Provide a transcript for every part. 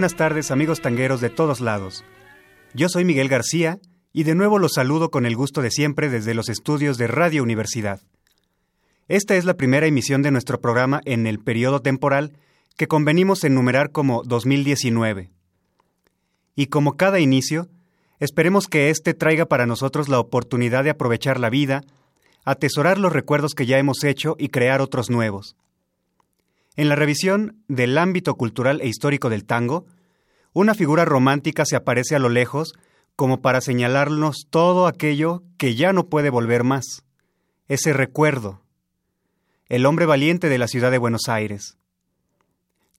Buenas tardes amigos tangueros de todos lados. Yo soy Miguel García y de nuevo los saludo con el gusto de siempre desde los estudios de Radio Universidad. Esta es la primera emisión de nuestro programa en el periodo temporal que convenimos enumerar como 2019. Y como cada inicio, esperemos que éste traiga para nosotros la oportunidad de aprovechar la vida, atesorar los recuerdos que ya hemos hecho y crear otros nuevos. En la revisión del ámbito cultural e histórico del tango, una figura romántica se aparece a lo lejos como para señalarnos todo aquello que ya no puede volver más, ese recuerdo, el hombre valiente de la ciudad de Buenos Aires.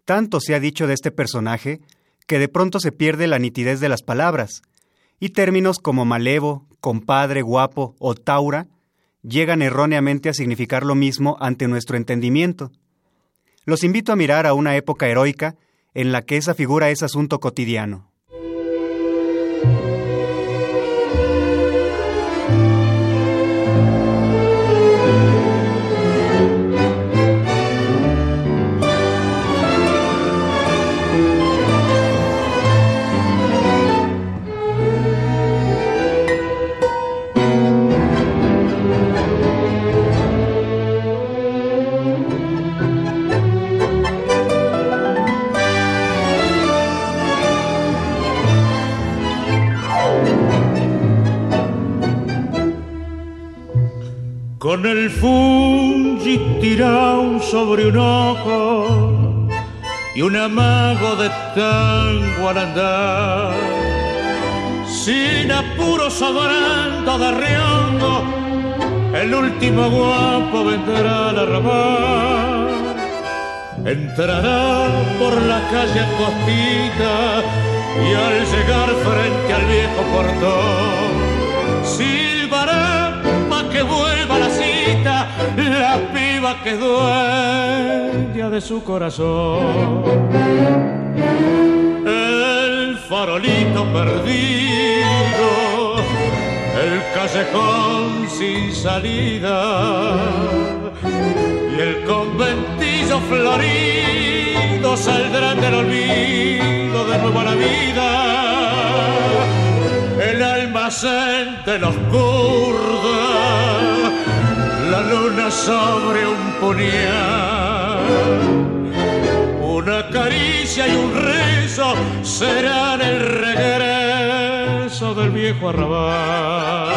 Tanto se ha dicho de este personaje que de pronto se pierde la nitidez de las palabras, y términos como malevo, compadre, guapo o taura llegan erróneamente a significar lo mismo ante nuestro entendimiento. Los invito a mirar a una época heroica en la que esa figura es asunto cotidiano. Con el fungi tirado sobre un ojo y un amago de tango al andar. Sin apuros adorando de el último guapo vendrá a la arrabal. Entrará por la calle costita y al llegar frente al viejo portón, que es de su corazón. El farolito perdido, el callejón sin salida y el conventillo florido saldrán del olvido de nuevo a la vida. El almacén de los kurdas, la luna sobre un puñal. Una caricia y un rezo serán el regreso del viejo arrabal.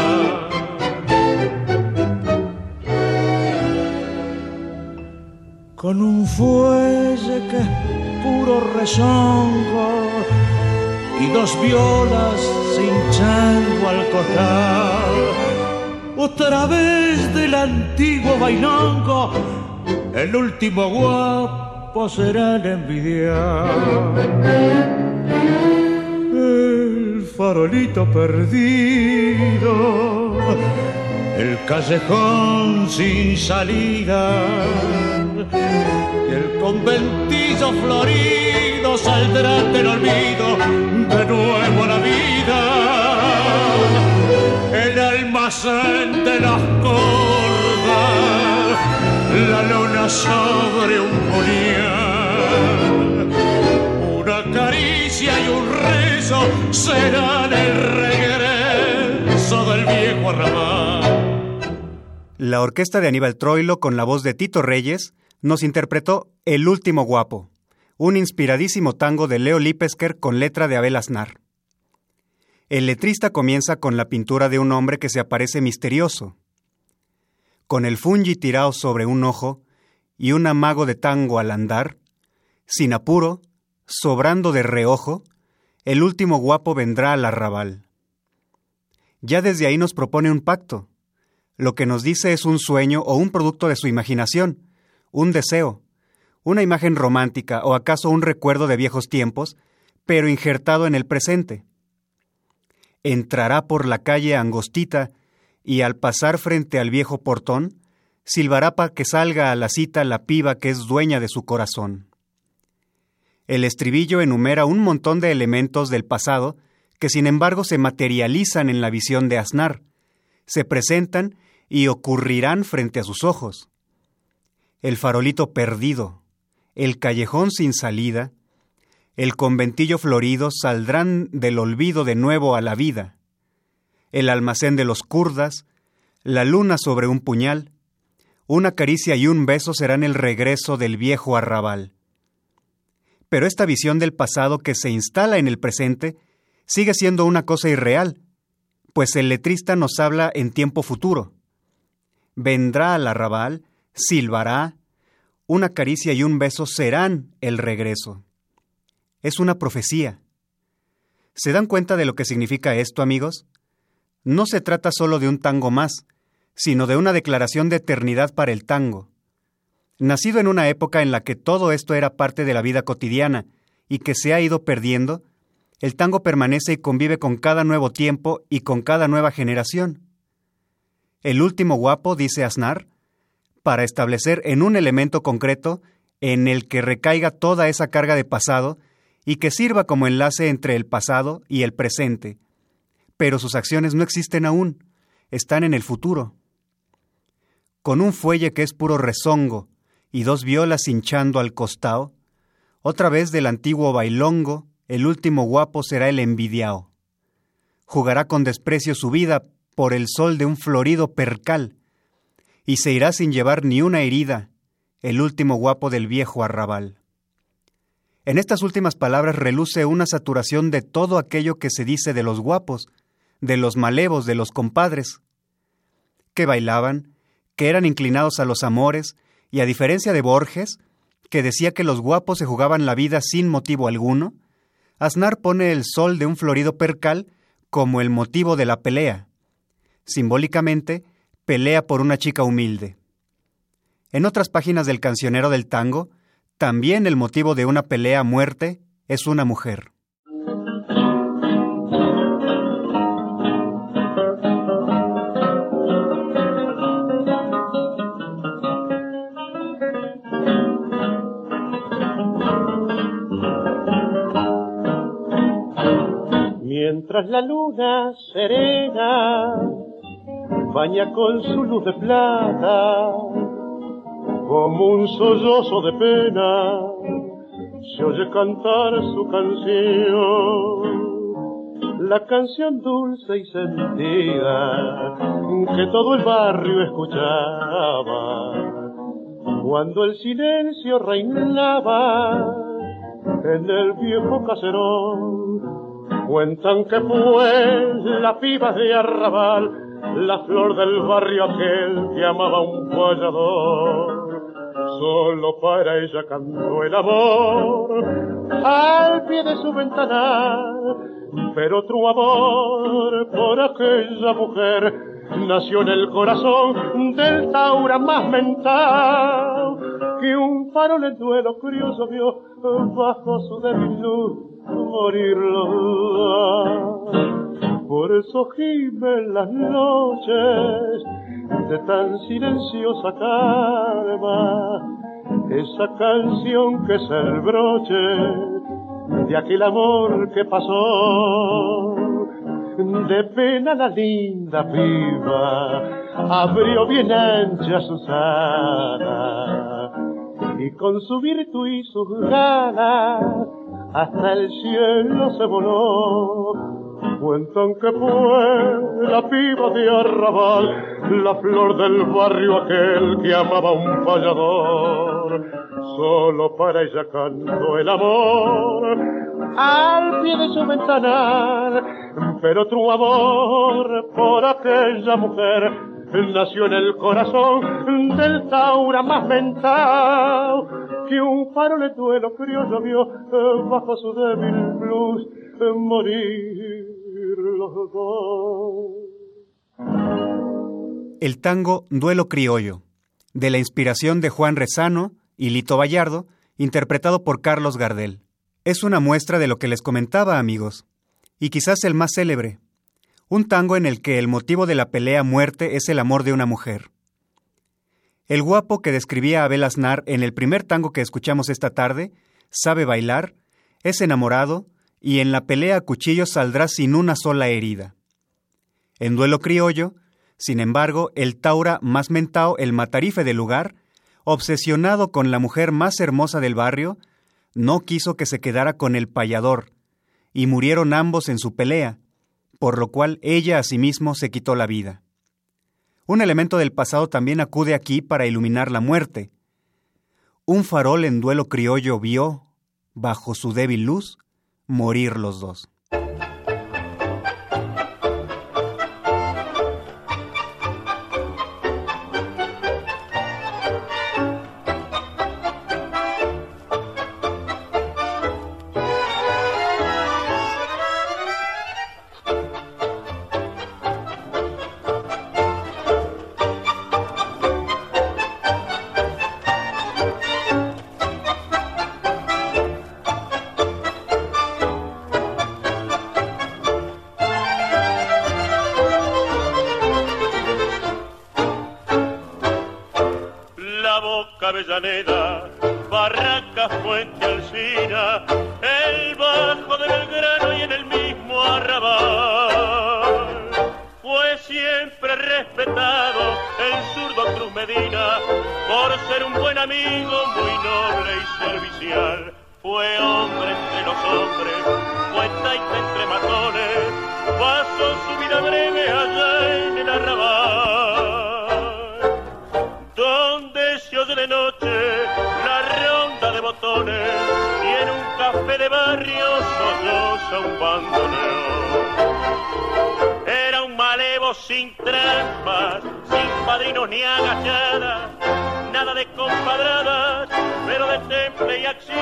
con un fuelle que puro rezongo y dos violas sin chango al costar. Otra vez del antiguo bailongo, el último guapo será el envidiar. El farolito perdido, el callejón sin salida y el conventillo florido saldrá del olvido de nuevo a la vida. La luna sobre un. Una caricia y un rezo serán el regreso del viejo. La orquesta de Aníbal Troilo, con la voz de Tito Reyes, nos interpretó El último guapo, un inspiradísimo tango de Leo Lipesker con letra de Abel Aznar. El letrista comienza con la pintura de un hombre que se aparece misterioso. Con el fungi tirado sobre un ojo y un amago de tango al andar, sin apuro, sobrando de reojo, el último guapo vendrá al arrabal. Ya desde ahí nos propone un pacto. Lo que nos dice es un sueño o un producto de su imaginación, un deseo, una imagen romántica o acaso un recuerdo de viejos tiempos, pero injertado en el presente. Entrará por la calle angostita y al pasar frente al viejo portón, silbará para que salga a la cita la piba que es dueña de su corazón. El estribillo enumera un montón de elementos del pasado que sin embargo se materializan en la visión de Aznar, se presentan y ocurrirán frente a sus ojos. El farolito perdido, el callejón sin salida, el conventillo florido saldrán del olvido de nuevo a la vida. El almacén de los kurdas, la luna sobre un puñal, una caricia y un beso serán el regreso del viejo arrabal. Pero esta visión del pasado que se instala en el presente sigue siendo una cosa irreal, pues el letrista nos habla en tiempo futuro. Vendrá al arrabal, silbará, una caricia y un beso serán el regreso. Es una profecía. ¿Se dan cuenta de lo que significa esto, amigos? No se trata solo de un tango más, sino de una declaración de eternidad para el tango. Nacido en una época en la que todo esto era parte de la vida cotidiana y que se ha ido perdiendo, el tango permanece y convive con cada nuevo tiempo y con cada nueva generación. El último guapo, dice Aznar, para establecer en un elemento concreto en el que recaiga toda esa carga de pasado y que sirva como enlace entre el pasado y el presente. Pero sus acciones no existen aún, están en el futuro. Con un fuelle que es puro rezongo y dos violas hinchando al costado, otra vez del antiguo bailongo, el último guapo será el envidiao. Jugará con desprecio su vida por el sol de un florido percal, y se irá sin llevar ni una herida, el último guapo del viejo arrabal. En estas últimas palabras reluce una saturación de todo aquello que se dice de los guapos, de los malevos, de los compadres, que bailaban, que eran inclinados a los amores, y a diferencia de Borges, que decía que los guapos se jugaban la vida sin motivo alguno, Aznar pone el sol de un florido percal como el motivo de la pelea. Simbólicamente, pelea por una chica humilde. En otras páginas del cancionero del tango, también el motivo de una pelea a muerte es una mujer. Mientras la luna serena baña con su luz de plata, como un sollozo de pena, se oye cantar su canción, la canción dulce y sentida que todo el barrio escuchaba, cuando el silencio reinaba en el viejo caserón. Cuentan que fue la piba de arrabal la flor del barrio aquel que amaba un guayador. Solo para ella cantó el amor. Al pie de su ventana, pero otro amor por aquella mujer nació en el corazón del Taura más mental que un farol en duelo curioso vio bajo su débil luz morir por eso gimen las noches de tan silenciosa calma, esa canción que es el broche de aquel amor que pasó. De pena la linda piba abrió bien ancha Susana y con su virtud y sus ganas hasta el cielo se voló. Cuentan que fue la piba de Arrabal, la flor del barrio aquel que amaba un fallador. Solo para ella cantó el amor al pie de su ventanal, pero tu amor por aquella mujer nació en el corazón del Taura más mental que un faro le duelo criollo vio eh, bajo su débil luz eh, morir. El tango Duelo Criollo, de la inspiración de Juan Rezano y Lito Vallardo, interpretado por Carlos Gardel. Es una muestra de lo que les comentaba, amigos, y quizás el más célebre, un tango en el que el motivo de la pelea muerte es el amor de una mujer. El guapo que describía Abel Aznar en el primer tango que escuchamos esta tarde, sabe bailar, es enamorado y en la pelea a cuchillo saldrá sin una sola herida. En duelo criollo, sin embargo, el Taura más mentao, el matarife del lugar, obsesionado con la mujer más hermosa del barrio, no quiso que se quedara con el payador, y murieron ambos en su pelea, por lo cual ella asimismo se quitó la vida. Un elemento del pasado también acude aquí para iluminar la muerte. Un farol en duelo criollo vio, bajo su débil luz, morir los dos. Café de barrio solloza un bandoneón. Era un malevo sin trampas, sin padrinos ni agachadas, nada de compadradas, pero de temple y acción.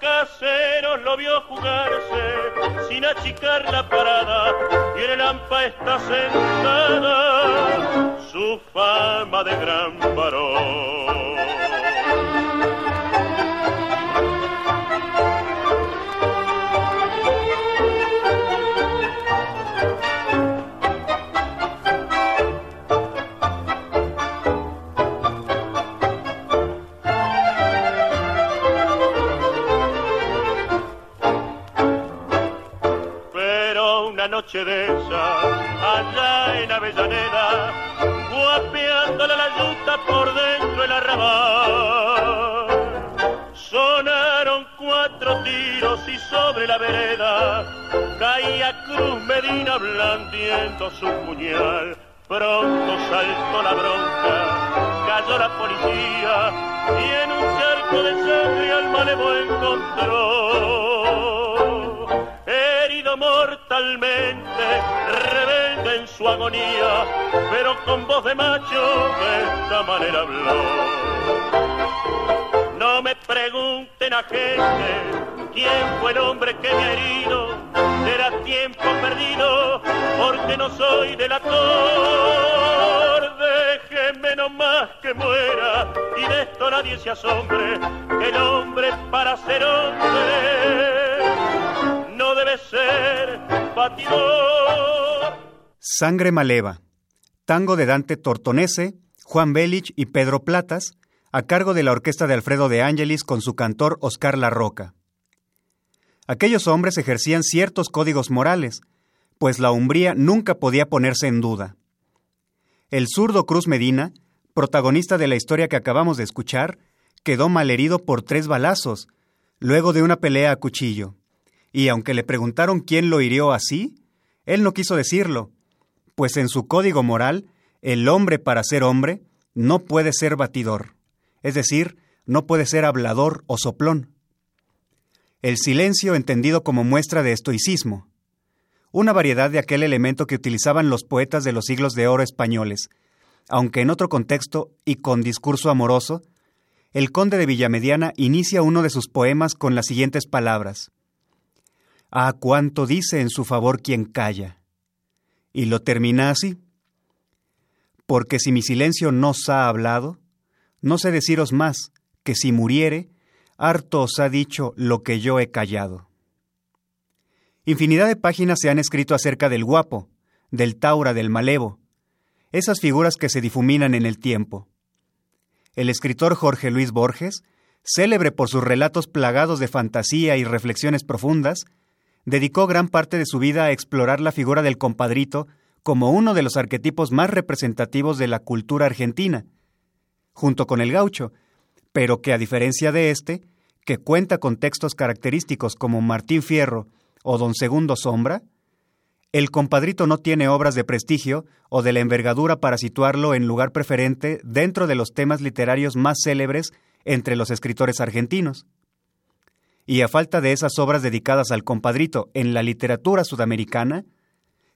Caseros lo vio jugarse sin achicar la parada y en el hampa está sentada su fama de gran varón. De allá en Avellaneda, guapeándole la yuta por dentro el arrabal. Sonaron cuatro tiros y sobre la vereda caía Cruz Medina blandiendo su puñal. Pronto saltó la bronca, cayó la policía y en un charco de sangre al malevo encontró mortalmente, rebelde en su agonía, pero con voz de macho de esta manera habló. No me pregunten a gente quién fue el hombre que me ha herido, será tiempo perdido, porque no soy delator. Déjeme nomás que muera, y de esto nadie se asombre, que el hombre para ser hombre debe ser batidor. Sangre Maleva, tango de Dante Tortonese, Juan Belich y Pedro Platas, a cargo de la orquesta de Alfredo de Ángelis con su cantor Oscar La Roca. Aquellos hombres ejercían ciertos códigos morales, pues la umbría nunca podía ponerse en duda. El zurdo Cruz Medina, protagonista de la historia que acabamos de escuchar, quedó malherido por tres balazos, luego de una pelea a cuchillo. Y aunque le preguntaron quién lo hirió así, él no quiso decirlo, pues en su código moral, el hombre para ser hombre no puede ser batidor, es decir, no puede ser hablador o soplón. El silencio entendido como muestra de estoicismo, una variedad de aquel elemento que utilizaban los poetas de los siglos de oro españoles, aunque en otro contexto y con discurso amoroso, el conde de Villamediana inicia uno de sus poemas con las siguientes palabras. Ah, cuánto dice en su favor quien calla. Y lo termina así. Porque si mi silencio no os ha hablado, no sé deciros más, que si muriere, harto os ha dicho lo que yo he callado. Infinidad de páginas se han escrito acerca del guapo, del taura, del malevo, esas figuras que se difuminan en el tiempo. El escritor Jorge Luis Borges, célebre por sus relatos plagados de fantasía y reflexiones profundas, dedicó gran parte de su vida a explorar la figura del compadrito como uno de los arquetipos más representativos de la cultura argentina, junto con el gaucho, pero que a diferencia de este, que cuenta con textos característicos como Martín Fierro o Don Segundo Sombra, el compadrito no tiene obras de prestigio o de la envergadura para situarlo en lugar preferente dentro de los temas literarios más célebres entre los escritores argentinos. Y a falta de esas obras dedicadas al compadrito en la literatura sudamericana,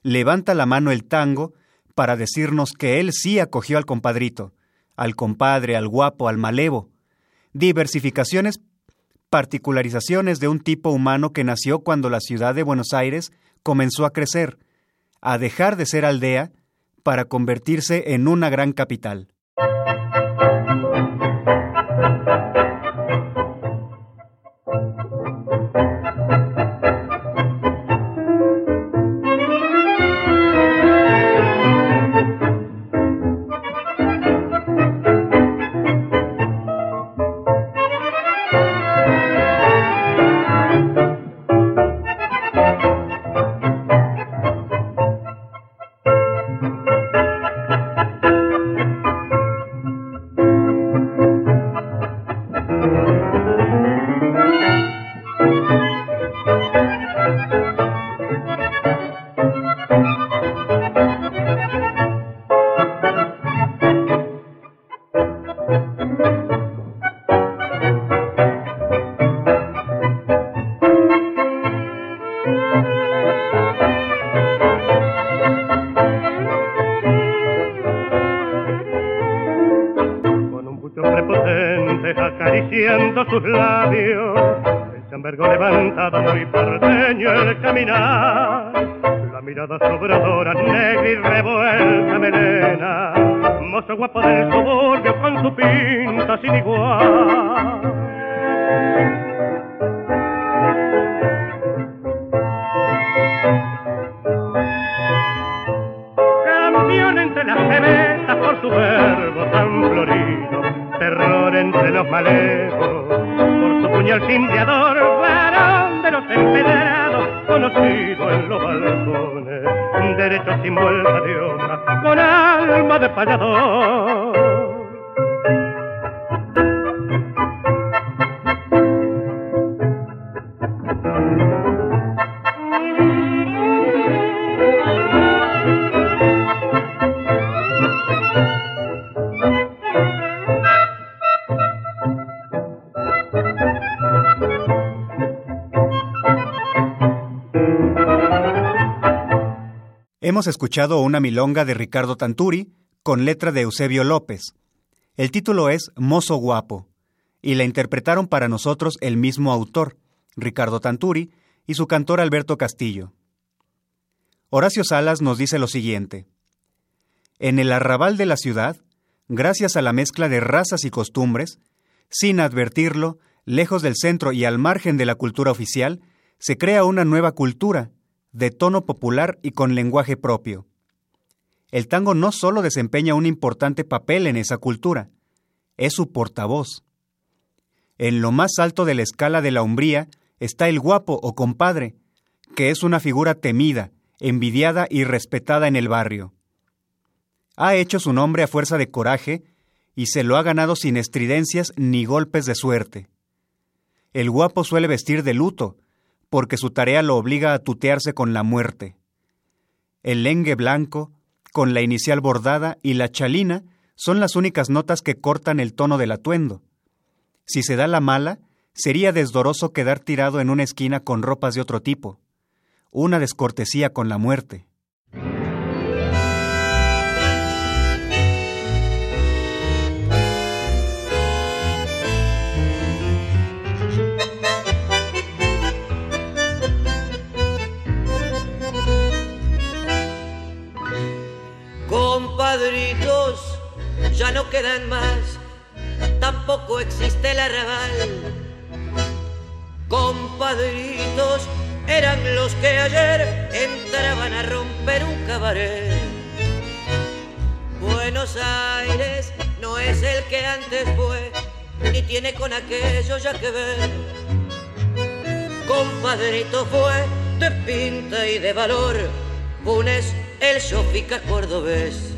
levanta la mano el tango para decirnos que él sí acogió al compadrito, al compadre, al guapo, al malevo, diversificaciones, particularizaciones de un tipo humano que nació cuando la ciudad de Buenos Aires comenzó a crecer, a dejar de ser aldea para convertirse en una gran capital. Mirada sobradora, negra y revuelta melena, mozo guapo del suburbio con su pinta sin igual. Campeón entre las cerezas por su verbo tan florido, terror entre los malevos puñal cimbreador, varón de los empedrados, conocido en los balcones, derecho sin vuelta de otra, con alma de payador. Hemos escuchado una milonga de Ricardo Tanturi con letra de Eusebio López. El título es Mozo Guapo y la interpretaron para nosotros el mismo autor, Ricardo Tanturi, y su cantor Alberto Castillo. Horacio Salas nos dice lo siguiente. En el arrabal de la ciudad, gracias a la mezcla de razas y costumbres, sin advertirlo, lejos del centro y al margen de la cultura oficial, se crea una nueva cultura, de tono popular y con lenguaje propio. El tango no solo desempeña un importante papel en esa cultura, es su portavoz. En lo más alto de la escala de la hombría está el guapo o compadre, que es una figura temida, envidiada y respetada en el barrio. Ha hecho su nombre a fuerza de coraje y se lo ha ganado sin estridencias ni golpes de suerte. El guapo suele vestir de luto, porque su tarea lo obliga a tutearse con la muerte. El lengue blanco, con la inicial bordada y la chalina son las únicas notas que cortan el tono del atuendo. Si se da la mala, sería desdoroso quedar tirado en una esquina con ropas de otro tipo. Una descortesía con la muerte. No quedan más, tampoco existe el arrabal. Compadritos, eran los que ayer entraban a romper un cabaret. Buenos Aires no es el que antes fue, ni tiene con aquello ya que ver. Compadrito fue de pinta y de valor, Funes el sofica cordobés.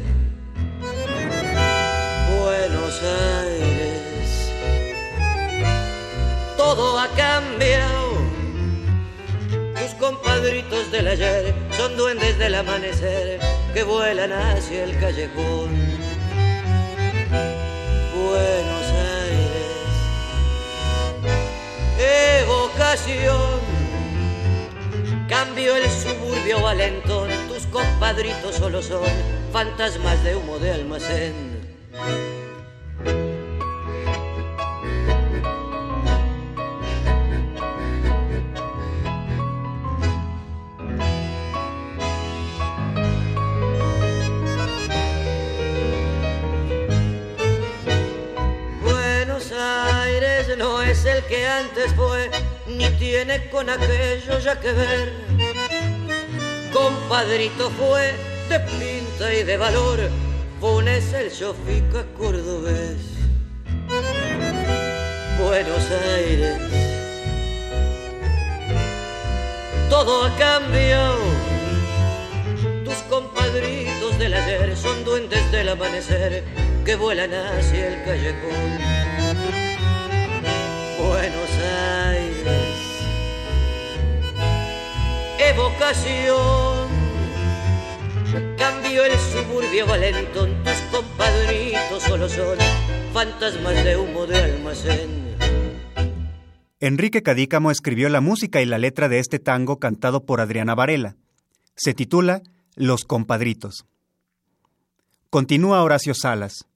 Buenos Aires, todo ha cambiado. Tus compadritos del ayer son duendes del amanecer que vuelan hacia el callejón. Buenos Aires, evocación. Cambio el suburbio valentón, tus compadritos solo son fantasmas de humo de almacén. Antes fue, ni tiene con aquello ya que ver. Compadrito fue de pinta y de valor, Funes el sofica cordobés. Buenos Aires, todo ha cambiado. Tus compadritos del ayer son duendes del amanecer que vuelan hacia el callejón. Buenos Aires, evocación. Cambio el suburbio valentón, tus compadritos solo son fantasmas de humo de almacén. Enrique Cadícamo escribió la música y la letra de este tango cantado por Adriana Varela. Se titula Los compadritos. Continúa Horacio Salas.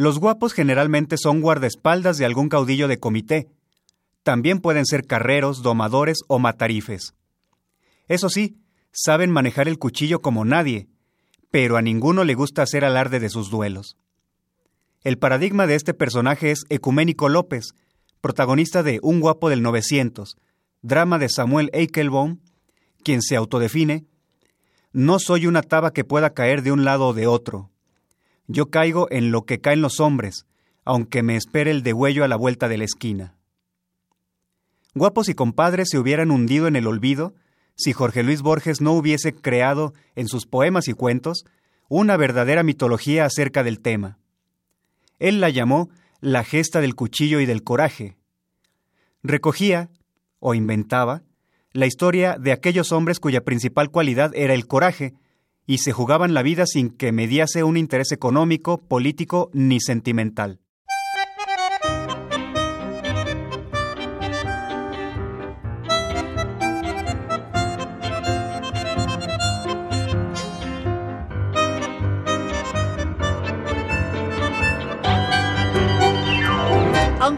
Los guapos generalmente son guardaespaldas de algún caudillo de comité. También pueden ser carreros, domadores o matarifes. Eso sí, saben manejar el cuchillo como nadie, pero a ninguno le gusta hacer alarde de sus duelos. El paradigma de este personaje es Ecuménico López, protagonista de Un guapo del 900, drama de Samuel Eichelbaum, quien se autodefine No soy una taba que pueda caer de un lado o de otro. Yo caigo en lo que caen los hombres, aunque me espere el degüello a la vuelta de la esquina. Guapos y compadres se hubieran hundido en el olvido si Jorge Luis Borges no hubiese creado en sus poemas y cuentos una verdadera mitología acerca del tema. Él la llamó la gesta del cuchillo y del coraje. Recogía, o inventaba, la historia de aquellos hombres cuya principal cualidad era el coraje, y se jugaban la vida sin que mediase un interés económico, político ni sentimental.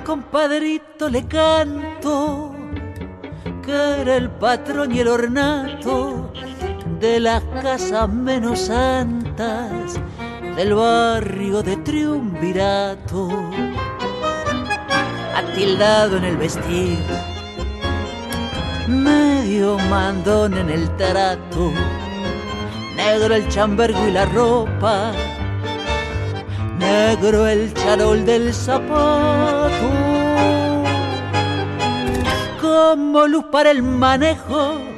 Compadrito le canto, que era el patrón y el ornato de las casas menos santas del barrio de Triunvirato. Atildado en el vestir, medio mandón en el trato, negro el chambergo y la ropa negro el charol del zapato. Como luz para el manejo,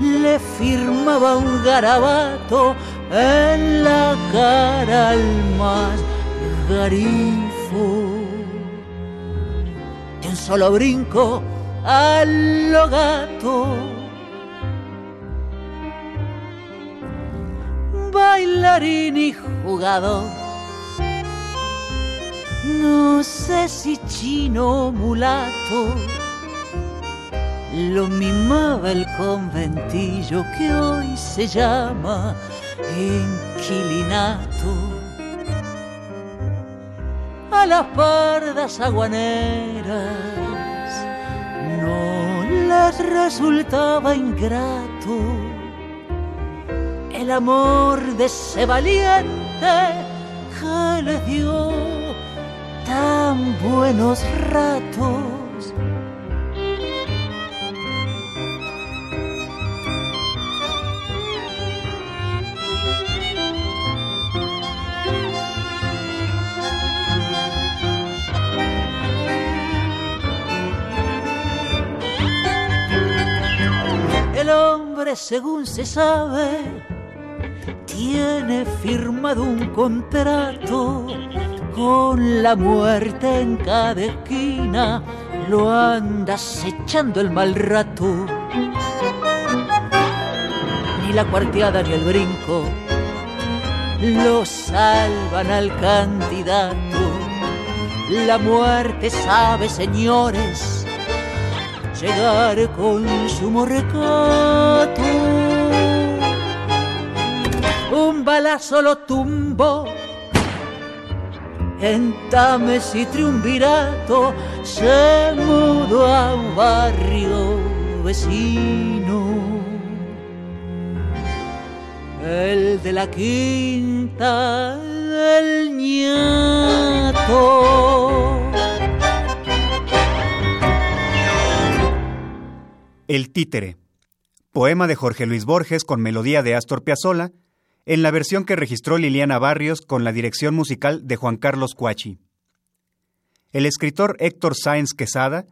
le firmaba un garabato en la cara al más garifo. De un solo brinco al lo gato. Bailarín y jugador. No sé si chino o mulato lo mimaba el conventillo que hoy se llama inquilinato. A las pardas aguaneras no les resultaba ingrato el amor de ese valiente que les dio tan buenos ratos según se sabe, tiene firmado un contrato con la muerte en cada esquina, lo anda acechando el mal rato. Ni la cuarteada ni el brinco lo salvan al candidato. La muerte sabe, señores, llegar con su morrecato. Un balazo lo tumbó en Tames y Triunvirato se mudó a un barrio vecino. El de la quinta del ñato. El títere, poema de Jorge Luis Borges con melodía de Astor Piazzolla, en la versión que registró Liliana Barrios con la dirección musical de Juan Carlos Cuachi. El escritor Héctor Sáenz Quesada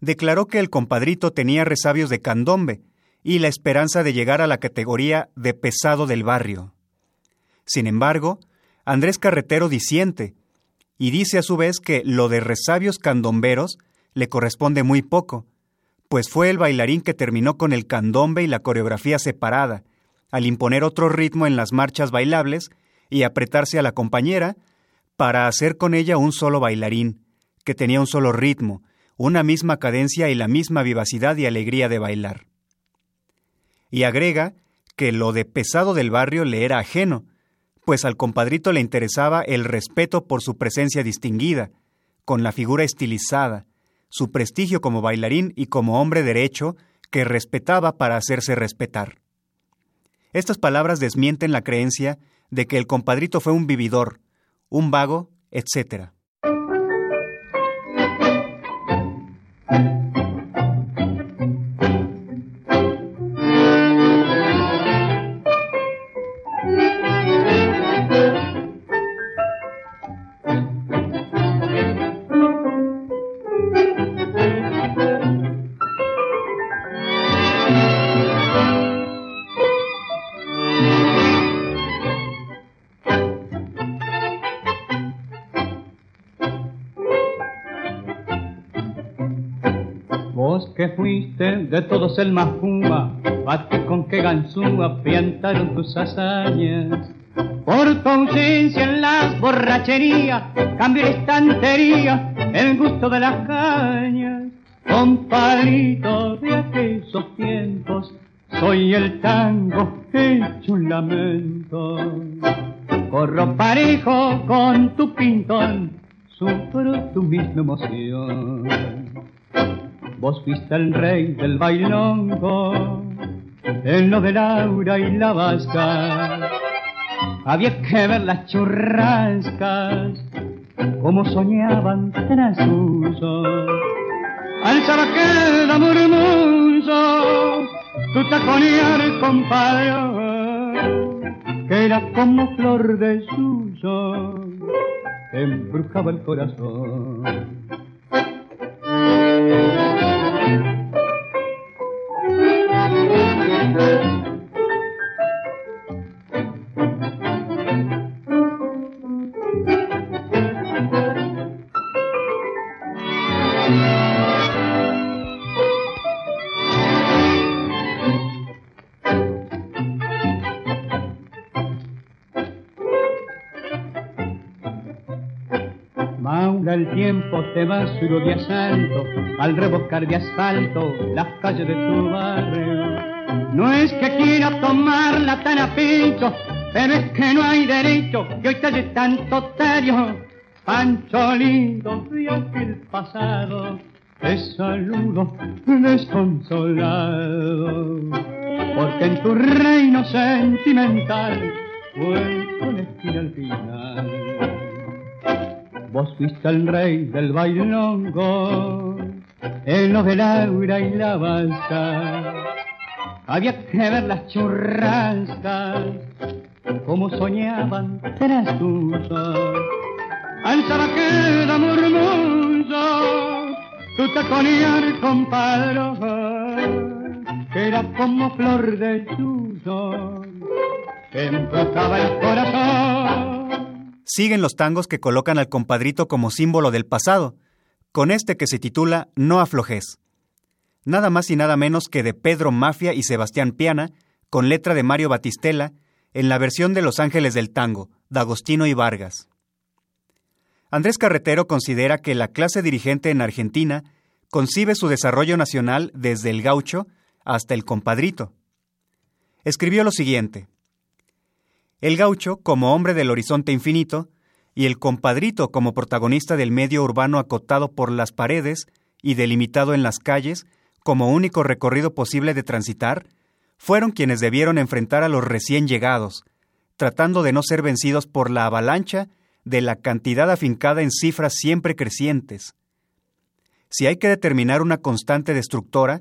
declaró que el compadrito tenía resabios de candombe y la esperanza de llegar a la categoría de pesado del barrio. Sin embargo, Andrés Carretero disiente y dice a su vez que lo de resabios candomberos le corresponde muy poco, pues fue el bailarín que terminó con el candombe y la coreografía separada, al imponer otro ritmo en las marchas bailables y apretarse a la compañera para hacer con ella un solo bailarín, que tenía un solo ritmo, una misma cadencia y la misma vivacidad y alegría de bailar. Y agrega que lo de pesado del barrio le era ajeno, pues al compadrito le interesaba el respeto por su presencia distinguida, con la figura estilizada, su prestigio como bailarín y como hombre derecho que respetaba para hacerse respetar. Estas palabras desmienten la creencia de que el compadrito fue un vividor, un vago, etc. el más puma, bate con que ganzúa piantaron tus hazañas. Por tu ausencia en las borracherías, cambio la estantería, el gusto de las cañas. Compadrito de aquellos tiempos, soy el tango hecho un lamento. Corro parejo con tu pintón, sufro tu misma emoción. Vos fuiste el rey del bailongo, en lo de Laura y la vasca. Había que ver las churrascas, como soñaban tras uso. Al sabaquera murmullo, tu taconear, compadre, que era como flor de suyo, embrujaba el corazón. el tiempo te vas de asalto al reboscar de asfalto las calles de tu barrio. No es que quiera tomarla tan a pecho, pero es que no hay derecho que hoy calle tanto otario. Pancho lindo, de aquel pasado, te saludo desconsolado, porque en tu reino sentimental fue con esquina al final. Vos fuiste el rey del bailongo, en los de Laura y la balsa. Había que ver las churrascas, como soñaban tras tuyo. Alzaba queda murmullo, tu taconear, compadre, que era como flor de tuyo, que embrujaba el corazón. Siguen los tangos que colocan al compadrito como símbolo del pasado, con este que se titula No aflojes. Nada más y nada menos que de Pedro Mafia y Sebastián Piana, con letra de Mario Batistela, en la versión de Los Ángeles del Tango, de Agostino y Vargas. Andrés Carretero considera que la clase dirigente en Argentina concibe su desarrollo nacional desde el gaucho hasta el compadrito. Escribió lo siguiente. El gaucho como hombre del horizonte infinito y el compadrito como protagonista del medio urbano acotado por las paredes y delimitado en las calles como único recorrido posible de transitar, fueron quienes debieron enfrentar a los recién llegados, tratando de no ser vencidos por la avalancha de la cantidad afincada en cifras siempre crecientes. Si hay que determinar una constante destructora,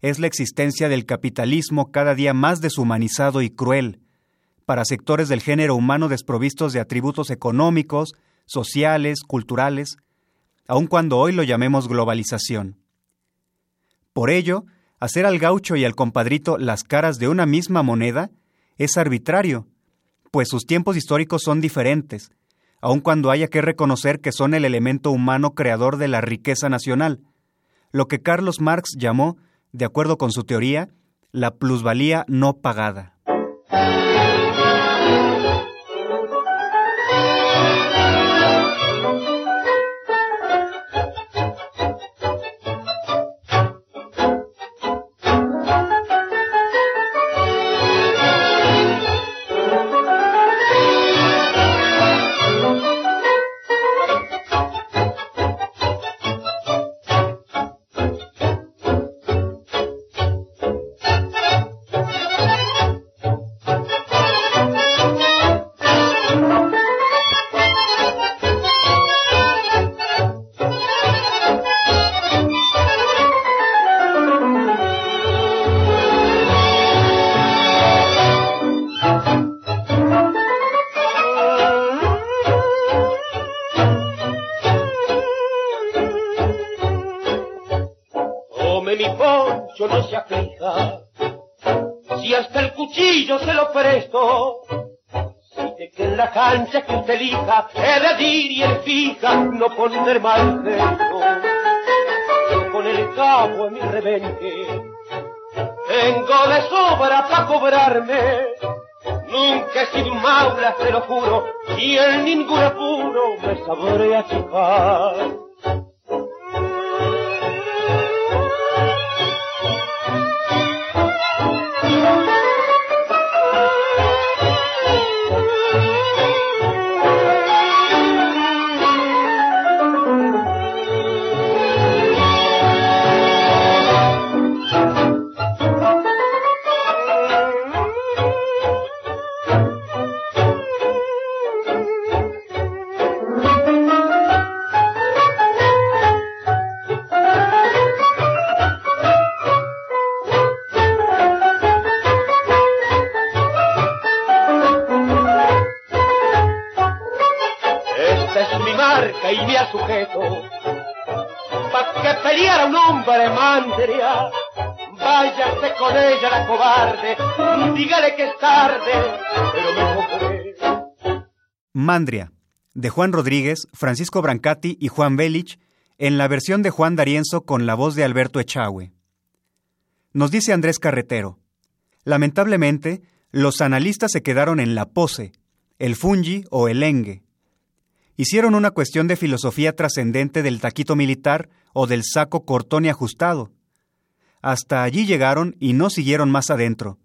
es la existencia del capitalismo cada día más deshumanizado y cruel, para sectores del género humano desprovistos de atributos económicos, sociales, culturales, aun cuando hoy lo llamemos globalización. Por ello, hacer al gaucho y al compadrito las caras de una misma moneda es arbitrario, pues sus tiempos históricos son diferentes, aun cuando haya que reconocer que son el elemento humano creador de la riqueza nacional, lo que Carlos Marx llamó, de acuerdo con su teoría, la plusvalía no pagada. Que usted elija, he de dir y el fija, no poner mal. Yo con el cabo en mi rebenque, tengo de sobra para cobrarme, nunca he sido maula, te lo juro, y en ningún apuro me sabré achicar. Ella la cobarde. Dígale que es tarde, pero me. Mandria, de Juan Rodríguez, Francisco Brancati y Juan Belich, en la versión de Juan D'Arienzo con la voz de Alberto Echagüe. Nos dice Andrés Carretero, lamentablemente, los analistas se quedaron en la pose, el fungi o el engue. Hicieron una cuestión de filosofía trascendente del taquito militar o del saco cortón y ajustado. Hasta allí llegaron y no siguieron más adentro.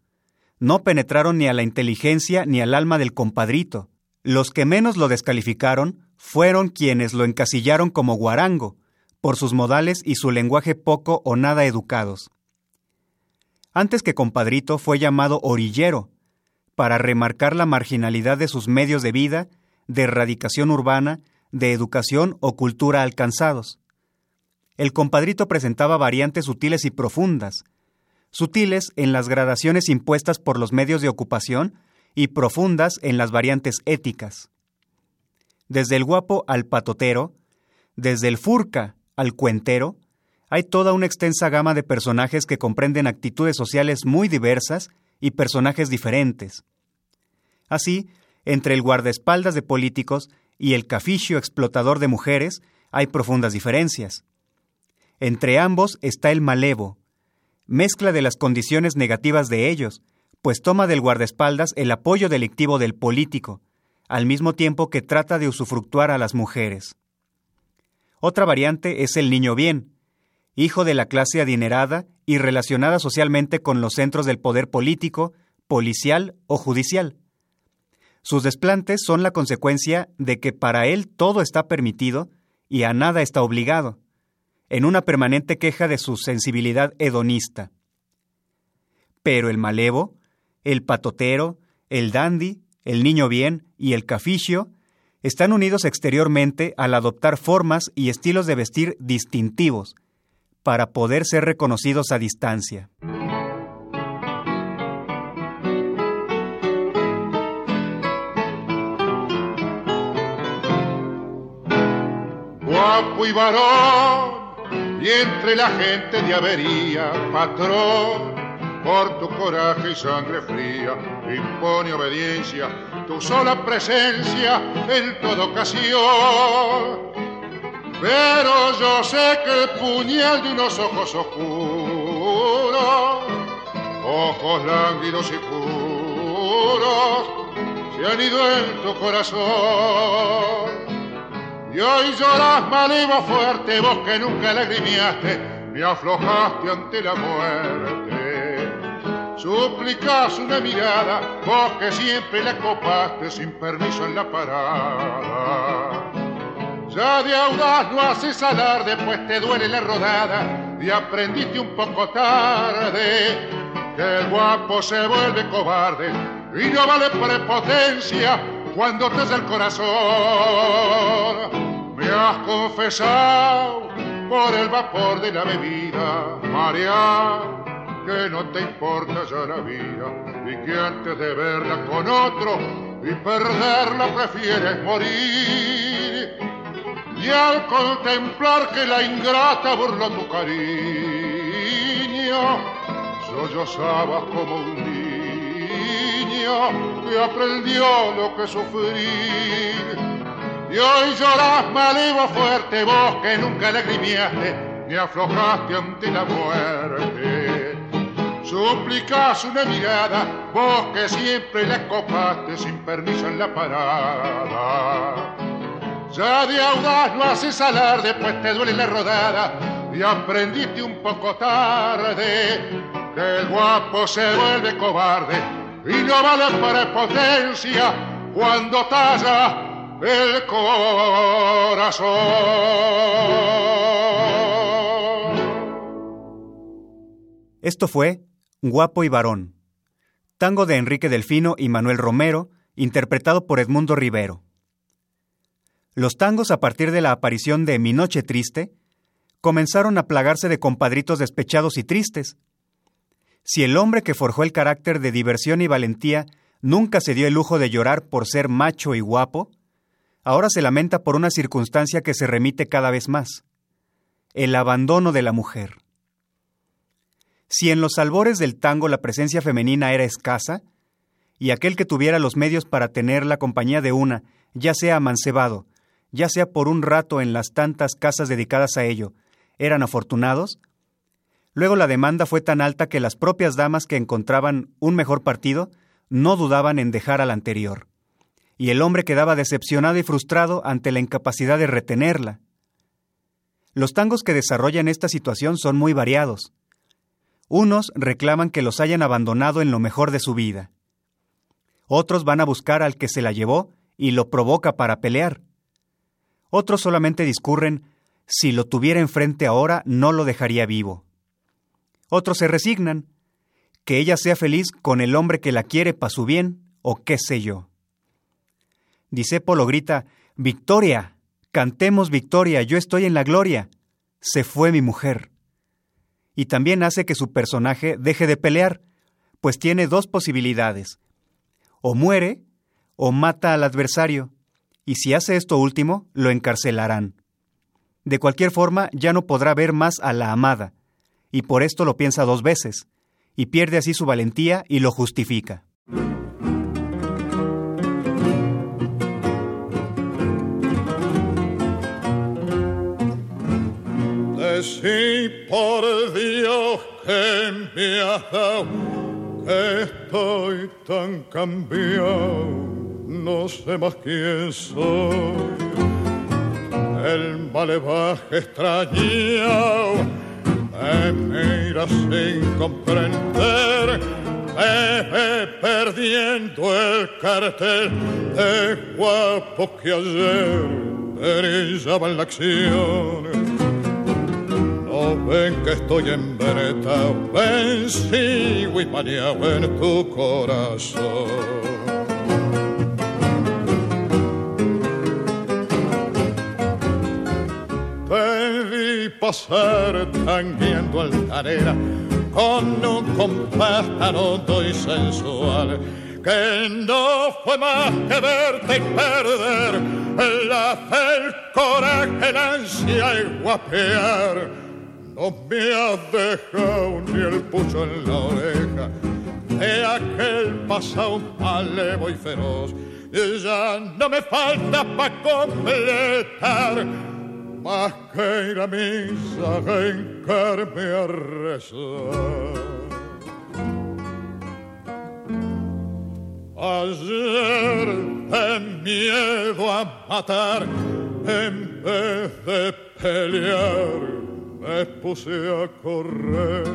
No penetraron ni a la inteligencia ni al alma del compadrito. Los que menos lo descalificaron fueron quienes lo encasillaron como guarango, por sus modales y su lenguaje poco o nada educados. Antes que compadrito fue llamado orillero, para remarcar la marginalidad de sus medios de vida, de erradicación urbana, de educación o cultura alcanzados. El compadrito presentaba variantes sutiles y profundas, sutiles en las gradaciones impuestas por los medios de ocupación y profundas en las variantes éticas. Desde el guapo al patotero, desde el furca al cuentero, hay toda una extensa gama de personajes que comprenden actitudes sociales muy diversas y personajes diferentes. Así, entre el guardaespaldas de políticos y el caficio explotador de mujeres hay profundas diferencias. Entre ambos está el malevo, mezcla de las condiciones negativas de ellos, pues toma del guardaespaldas el apoyo delictivo del político, al mismo tiempo que trata de usufructuar a las mujeres. Otra variante es el niño bien, hijo de la clase adinerada y relacionada socialmente con los centros del poder político, policial o judicial. Sus desplantes son la consecuencia de que para él todo está permitido y a nada está obligado, en una permanente queja de su sensibilidad hedonista. Pero el malevo, el patotero, el dandy, el niño bien y el caficio están unidos exteriormente al adoptar formas y estilos de vestir distintivos, para poder ser reconocidos a distancia. Guapo y varón, y entre la gente de avería, patrón, por tu coraje y sangre fría, impone obediencia, tu sola presencia en toda ocasión pero yo sé que el puñal de unos ojos oscuros, ojos lánguidos y puros, se han ido en tu corazón. Y hoy lloras malivo fuerte, vos que nunca lagrimiaste, me aflojaste ante la muerte. Suplicas una mirada, vos que siempre la copaste sin permiso en la parada. Ya de audaz no haces alarde, pues te duele la rodada y aprendiste un poco tarde que el guapo se vuelve cobarde y no vale prepotencia cuando es el corazón. Me has confesado por el vapor de la bebida, María, que no te importa ya la vida y que antes de verla con otro y perderla prefieres morir y al contemplar que la ingrata burló tu cariño, sollozabas como un niño que aprendió lo que sufrir. Y hoy lloras malivo fuerte, vos que nunca lagrimiaste ni aflojaste ante la muerte. Suplicas una mirada, vos que siempre la escopaste sin permiso en la parada ya de audaz no haces alarde, pues te duele la rodada y aprendiste un poco tarde que el guapo se vuelve cobarde y no vale prepotencia cuando talla el corazón. Esto fue Guapo y Varón, tango de Enrique Delfino y Manuel Romero, interpretado por Edmundo Rivero. Los tangos, a partir de la aparición de Mi Noche Triste, comenzaron a plagarse de compadritos despechados y tristes. Si el hombre que forjó el carácter de diversión y valentía nunca se dio el lujo de llorar por ser macho y guapo, ahora se lamenta por una circunstancia que se remite cada vez más, el abandono de la mujer. Si en los albores del tango la presencia femenina era escasa, y aquel que tuviera los medios para tener la compañía de una, ya sea amancebado, ya sea por un rato en las tantas casas dedicadas a ello, eran afortunados? Luego la demanda fue tan alta que las propias damas que encontraban un mejor partido no dudaban en dejar al anterior. y el hombre quedaba decepcionado y frustrado ante la incapacidad de retenerla. Los tangos que desarrollan esta situación son muy variados. Unos reclaman que los hayan abandonado en lo mejor de su vida. Otros van a buscar al que se la llevó y lo provoca para pelear. Otros solamente discurren, si lo tuviera enfrente ahora no lo dejaría vivo. Otros se resignan, que ella sea feliz con el hombre que la quiere para su bien, o qué sé yo. Disépolo grita, Victoria, cantemos victoria, yo estoy en la gloria. Se fue mi mujer. Y también hace que su personaje deje de pelear, pues tiene dos posibilidades. O muere, o mata al adversario, y si hace esto último, lo encarcelarán. De cualquier forma, ya no podrá ver más a la amada, y por esto lo piensa dos veces, y pierde así su valentía y lo justifica. Sí, por Dios que me has dado, que estoy tan cambiado, no sé más quién soy. El malevaje extrañado me mira sin comprender, me ve perdiendo el cartel de guapo que ayer brillaba en la acción ven que estoy en ven vencido y maniado en tu corazón. Vi pasar tanguiendo altanera con un compás tan hondo y sensual que no fue más que verte y perder la fe, el coraje, la ansia y guapear no me has dejado ni el pucho en la oreja de aquel pasado malevo y feroz. Y ya no me falta para completar más que ir a misa a encarme a rezar. Ayer de miedo a matar en vez de pelear me puse a correr.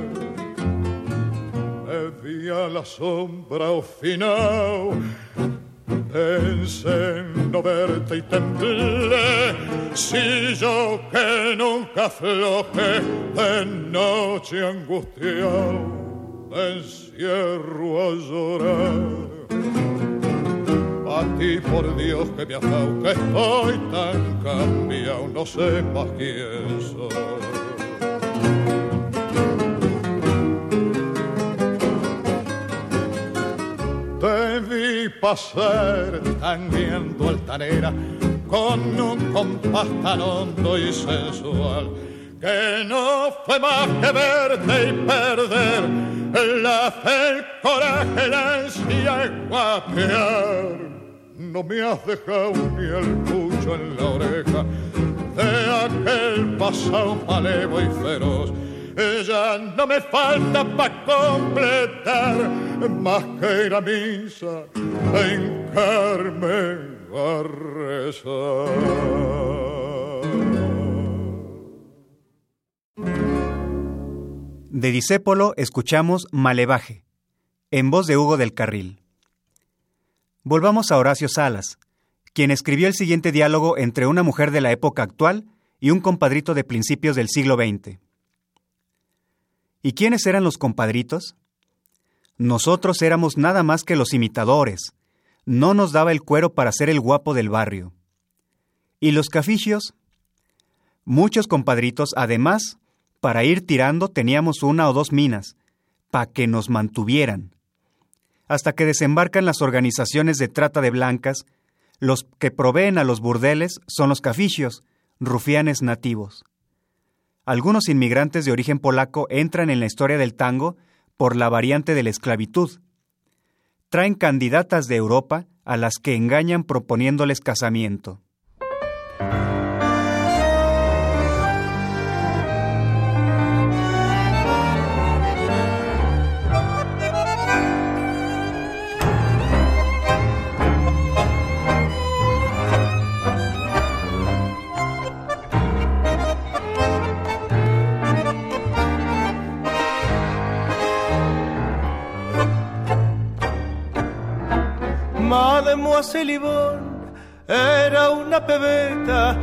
Me vi a la sombra o final. Pensé en no verte y temblé. Si yo que nunca afloje de noche angustiado, me encierro a llorar. A ti por Dios que me que estoy tan cambiado, no más quién soy. Te vi pasar tanguiendo altanera con un compás tan hondo y sensual que no fue más que verte y perder la fe, el coraje, la ansia y guapear. No me has dejado ni el pucho en la oreja de aquel pasado malevo y feroz ya no me falta para completar más que misa en Carmen a De Disépolo escuchamos Malevaje, en voz de Hugo del Carril. Volvamos a Horacio Salas, quien escribió el siguiente diálogo entre una mujer de la época actual y un compadrito de principios del siglo XX. ¿Y quiénes eran los compadritos? Nosotros éramos nada más que los imitadores. No nos daba el cuero para ser el guapo del barrio. ¿Y los caficios? Muchos compadritos, además, para ir tirando teníamos una o dos minas, para que nos mantuvieran. Hasta que desembarcan las organizaciones de trata de blancas, los que proveen a los burdeles son los caficios, rufianes nativos. Algunos inmigrantes de origen polaco entran en la historia del tango por la variante de la esclavitud. Traen candidatas de Europa a las que engañan proponiéndoles casamiento. Moacelibón era una pebeta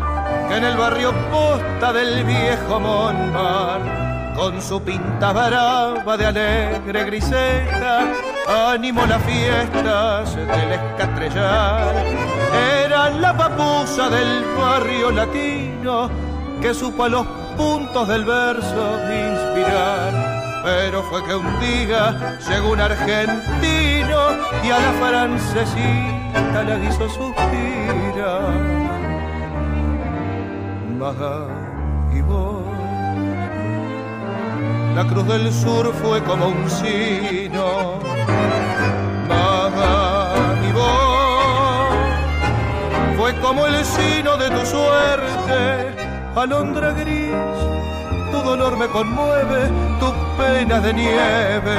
que en el barrio posta del viejo Monmar, con su pinta brava de alegre griseta, animó las fiestas del escatrellar. Era la papusa del barrio latino que supo a los puntos del verso inspirar pero fue que un día llegó un argentino y a la francesita la hizo suspirar. Maga y vos, la cruz del sur fue como un sino. Maga y vos, fue como el sino de tu suerte, alondra gris tu dolor me conmueve, tu pena de nieve.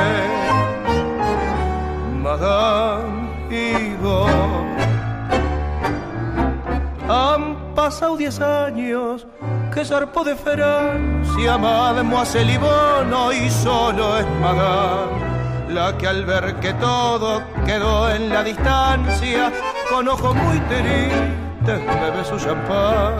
Madame Ivo. Han pasado diez años que zarpó de Francia, Mademoiselle Yvonne y solo es Madame la que al ver que todo quedó en la distancia, con ojos muy tristes bebe su champán.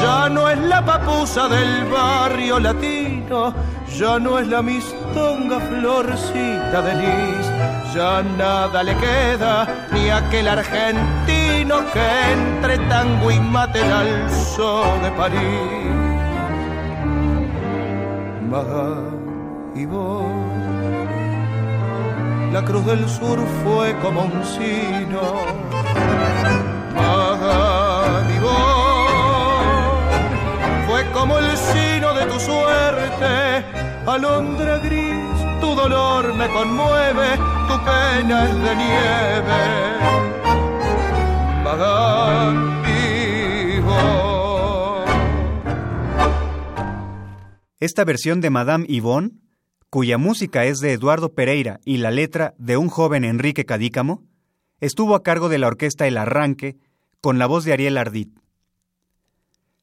Ya no es la papusa del barrio latino, ya no es la mistonga florcita de lis, ya nada le queda ni aquel argentino que entre tango y mate al sol de París. Maga y vos, la cruz del sur fue como un sino alondra gris, tu dolor me conmueve, tu pena es de nieve. Madame Esta versión de Madame Yvonne, cuya música es de Eduardo Pereira y la letra de un joven Enrique Cadícamo, estuvo a cargo de la orquesta El Arranque con la voz de Ariel Ardit.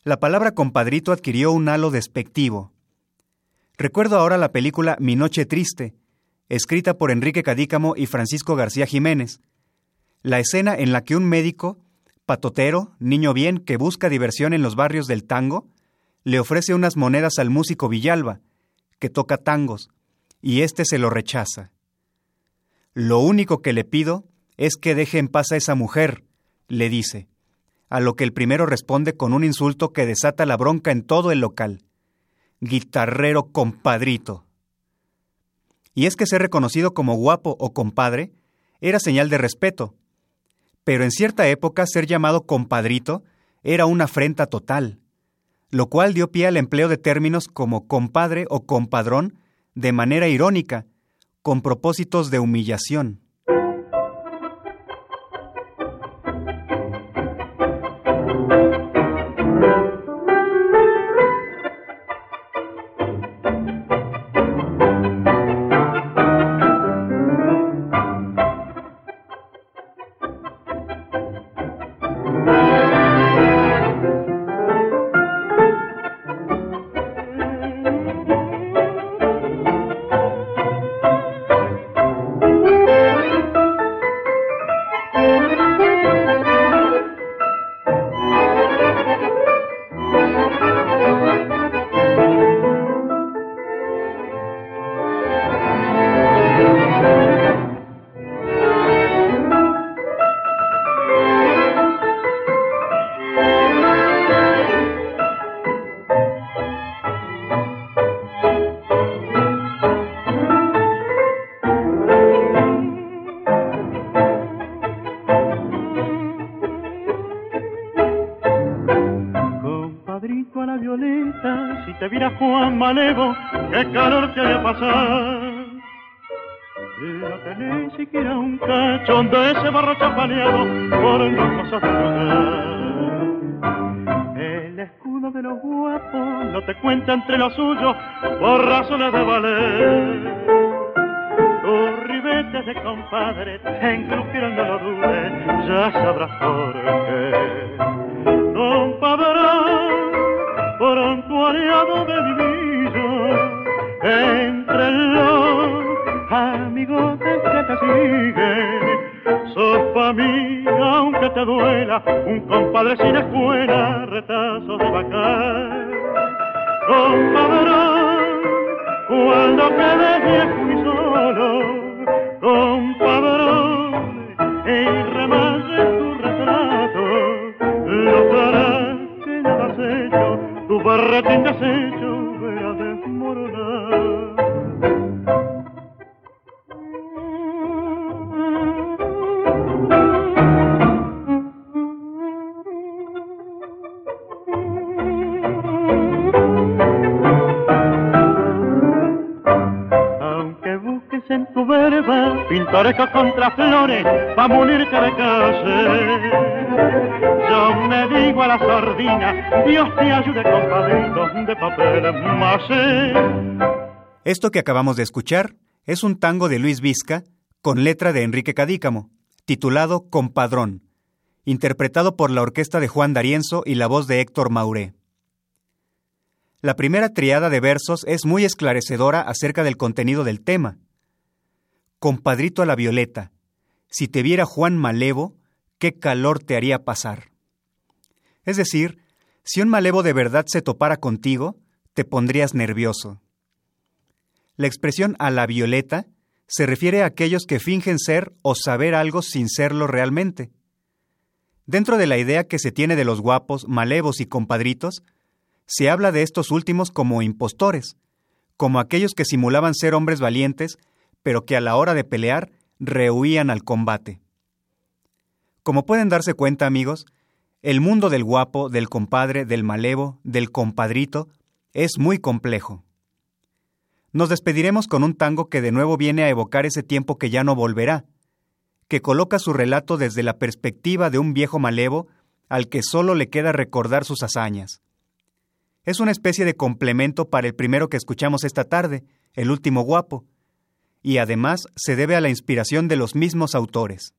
La palabra compadrito adquirió un halo despectivo. Recuerdo ahora la película Mi Noche Triste, escrita por Enrique Cadícamo y Francisco García Jiménez, la escena en la que un médico, patotero, niño bien que busca diversión en los barrios del tango, le ofrece unas monedas al músico Villalba, que toca tangos, y éste se lo rechaza. Lo único que le pido es que deje en paz a esa mujer, le dice a lo que el primero responde con un insulto que desata la bronca en todo el local. Guitarrero compadrito. Y es que ser reconocido como guapo o compadre era señal de respeto, pero en cierta época ser llamado compadrito era una afrenta total, lo cual dio pie al empleo de términos como compadre o compadrón de manera irónica, con propósitos de humillación. Qué calor te haya pasado. No tenés siquiera un cachón de ese barro chapaneado por no cosas El escudo de los guapos no te cuenta entre los suyos por razones de valer. Ribetes de compadre te engrupieron, no lo dudes, ya sabrás por qué. Don Padrón, aliado de mi entre los amigos que te siguen, sos pa' mí te duela, un compadre sin escuela, retazo de vacar. Compadrón, cuando quede viejo y solo, compadrón, y remase tu retrato, lograrás que nada has hecho, tu barretín deshecho Yo me digo a la sardina, Dios te ayude de papel. Esto que acabamos de escuchar es un tango de Luis Vizca con letra de Enrique Cadícamo, titulado Compadrón, interpretado por la orquesta de Juan D'Arienzo y la voz de Héctor Mauré. La primera triada de versos es muy esclarecedora acerca del contenido del tema. Compadrito a la violeta, si te viera Juan Malevo, qué calor te haría pasar. Es decir, si un malevo de verdad se topara contigo, te pondrías nervioso. La expresión a la violeta se refiere a aquellos que fingen ser o saber algo sin serlo realmente. Dentro de la idea que se tiene de los guapos, malevos y compadritos, se habla de estos últimos como impostores, como aquellos que simulaban ser hombres valientes, pero que a la hora de pelear rehuían al combate. Como pueden darse cuenta, amigos, el mundo del guapo, del compadre, del malevo, del compadrito, es muy complejo. Nos despediremos con un tango que de nuevo viene a evocar ese tiempo que ya no volverá, que coloca su relato desde la perspectiva de un viejo malevo al que solo le queda recordar sus hazañas. Es una especie de complemento para el primero que escuchamos esta tarde, El último guapo, y además se debe a la inspiración de los mismos autores.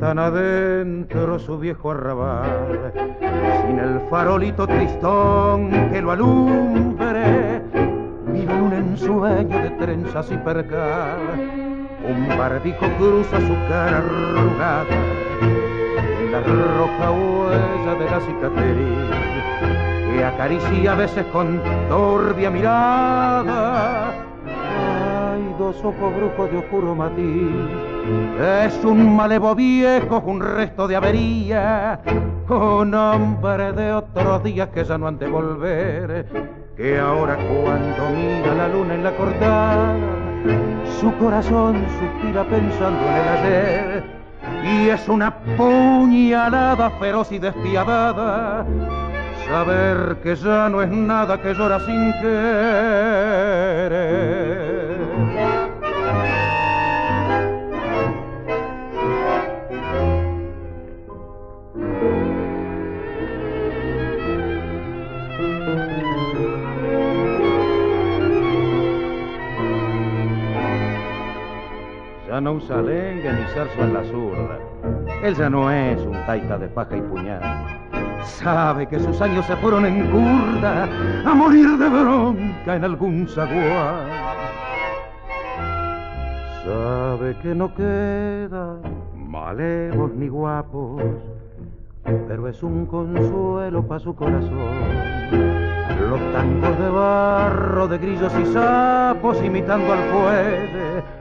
Tan adentro su viejo arrabal, sin el farolito tristón que lo alumbre. Vive un ensueño de trenzas y percal. Un barbijo cruza su cara arrugada, en la roja huella de la cicatriz que acaricia a veces con turbia mirada. Hay dos ojos brujos de oscuro matiz, es un malevo viejo, un resto de avería, un hombre de otros días que ya no han de volver, que ahora cuando mira la luna en la cortada, su corazón suspira pensando en el ayer. Y es una puñalada feroz y despiadada saber que ya no es nada que llora sin querer. Ya no usa lenga ni zarzo en la zurda. Él ya no es un taita de paja y puñal. Sabe que sus años se fueron en curda a morir de bronca en algún zaguán. Sabe que no quedan malevos ni guapos, pero es un consuelo para su corazón. Los tangos de barro, de grillos y sapos imitando al fuelle,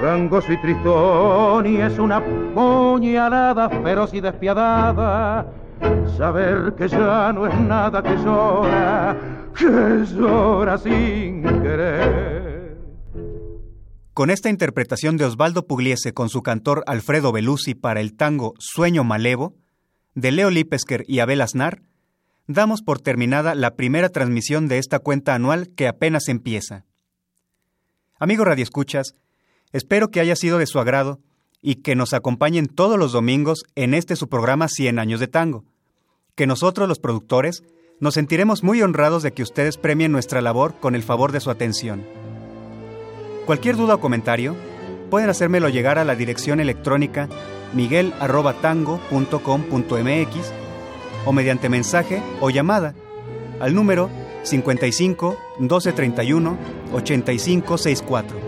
rangoso y y es una puñalada feroz y despiadada saber que ya no es nada que llora, que llora sin querer. con esta interpretación de Osvaldo Pugliese con su cantor Alfredo Belusi para el tango Sueño Malevo, de Leo Lipesker y Abel Aznar, damos por terminada la primera transmisión de esta cuenta anual que apenas empieza. Amigo Radio Escuchas, espero que haya sido de su agrado y que nos acompañen todos los domingos en este su programa 100 años de tango, que nosotros los productores nos sentiremos muy honrados de que ustedes premien nuestra labor con el favor de su atención. Cualquier duda o comentario, pueden hacérmelo llegar a la dirección electrónica miguel.tango.com.mx o mediante mensaje o llamada al número 55 1231 8564.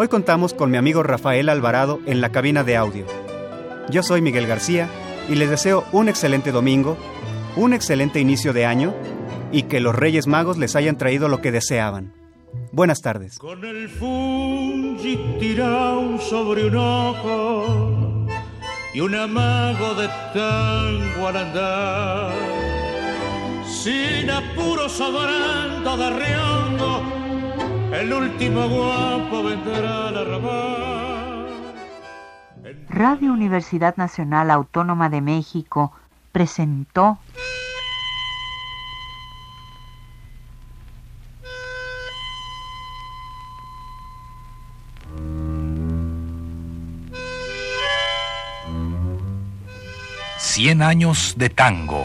Hoy contamos con mi amigo Rafael Alvarado en la cabina de audio. Yo soy Miguel García y les deseo un excelente domingo, un excelente inicio de año y que los Reyes Magos les hayan traído lo que deseaban. Buenas tardes. Con el fungi tirado sobre un ojo y un amago de tango al andar. Sin apuros adorando de el último guapo vendrá a la robar. Radio Universidad Nacional Autónoma de México presentó Cien años de tango.